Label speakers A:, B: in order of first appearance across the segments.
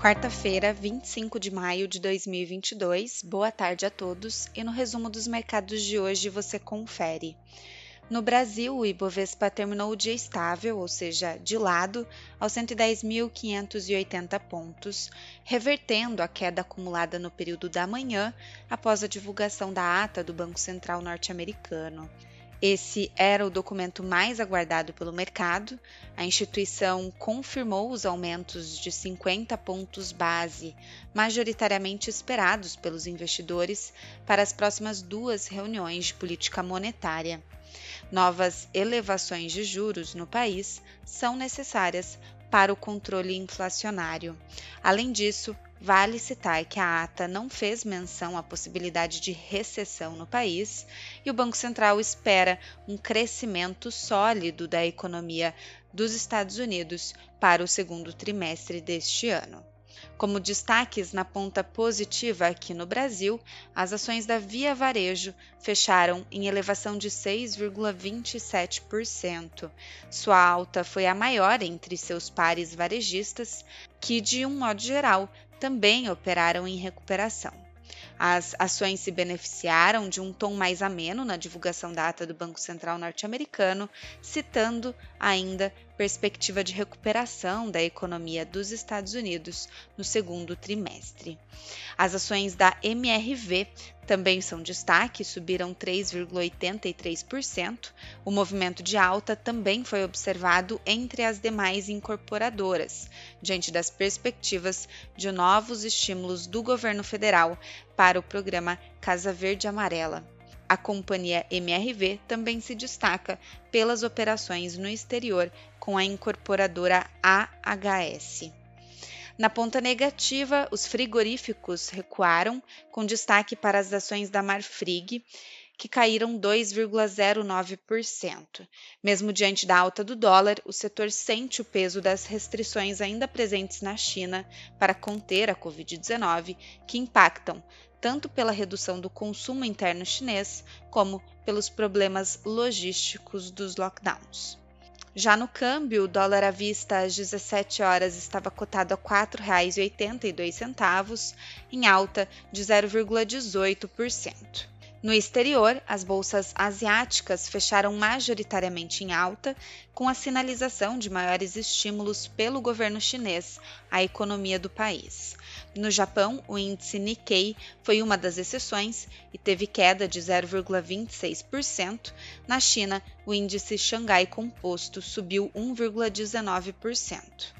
A: Quarta-feira, 25 de maio de 2022. Boa tarde a todos e no resumo dos mercados de hoje você confere. No Brasil, o Ibovespa terminou o dia estável, ou seja, de lado, aos 110.580 pontos, revertendo a queda acumulada no período da manhã após a divulgação da ata do Banco Central norte-americano. Esse era o documento mais aguardado pelo mercado. A instituição confirmou os aumentos de 50 pontos base, majoritariamente esperados pelos investidores, para as próximas duas reuniões de política monetária. Novas elevações de juros no país são necessárias para o controle inflacionário. Além disso, Vale citar que a ata não fez menção à possibilidade de recessão no país e o Banco Central espera um crescimento sólido da economia dos Estados Unidos para o segundo trimestre deste ano. Como destaques na ponta positiva aqui no Brasil, as ações da Via Varejo fecharam em elevação de 6,27%. Sua alta foi a maior entre seus pares varejistas, que, de um modo geral, também operaram em recuperação. As ações se beneficiaram de um tom mais ameno na divulgação da ata do Banco Central norte-americano, citando ainda perspectiva de recuperação da economia dos Estados Unidos no segundo trimestre. As ações da MRV também são destaque, subiram 3,83%. O movimento de alta também foi observado entre as demais incorporadoras, diante das perspectivas de novos estímulos do governo federal para o programa Casa Verde Amarela. A companhia MRV também se destaca pelas operações no exterior com a incorporadora AHS. Na ponta negativa, os frigoríficos recuaram, com destaque para as ações da Marfrig, que caíram 2,09%. Mesmo diante da alta do dólar, o setor sente o peso das restrições ainda presentes na China para conter a Covid-19, que impactam tanto pela redução do consumo interno chinês, como pelos problemas logísticos dos lockdowns. Já no câmbio, o dólar à vista às 17 horas estava cotado a R$ 4,82, em alta de 0,18%. No exterior, as bolsas asiáticas fecharam majoritariamente em alta, com a sinalização de maiores estímulos pelo governo chinês à economia do país. No Japão, o índice Nikkei foi uma das exceções e teve queda de 0,26%. Na China, o índice Xangai Composto subiu 1,19%.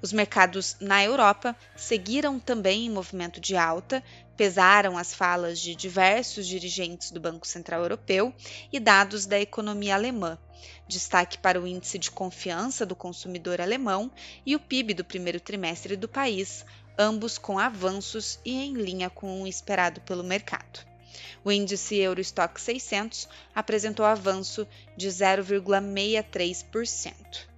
A: Os mercados na Europa seguiram também em movimento de alta, pesaram as falas de diversos dirigentes do Banco Central Europeu e dados da economia alemã. Destaque para o índice de confiança do consumidor alemão e o PIB do primeiro trimestre do país, ambos com avanços e em linha com o esperado pelo mercado. O índice Eurostock 600 apresentou avanço de 0,63%.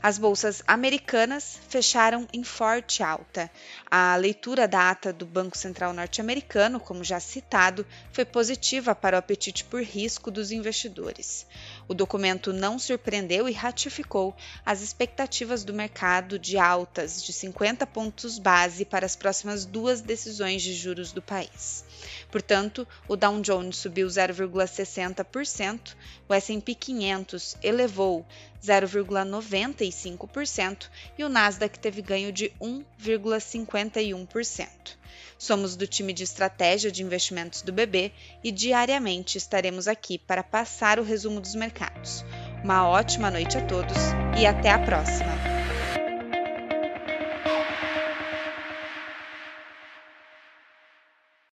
A: As bolsas americanas fecharam em forte alta. A leitura da ata do Banco Central norte-americano, como já citado, foi positiva para o apetite por risco dos investidores. O documento não surpreendeu e ratificou as expectativas do mercado de altas de 50 pontos base para as próximas duas decisões de juros do país. Portanto, o Dow Jones subiu 0,60%, o S&P 500 elevou 0,95% e o Nasdaq teve ganho de 1,51%. Somos do time de estratégia de investimentos do BB e diariamente estaremos aqui para passar o resumo dos mercados. Uma ótima noite a todos e até a próxima!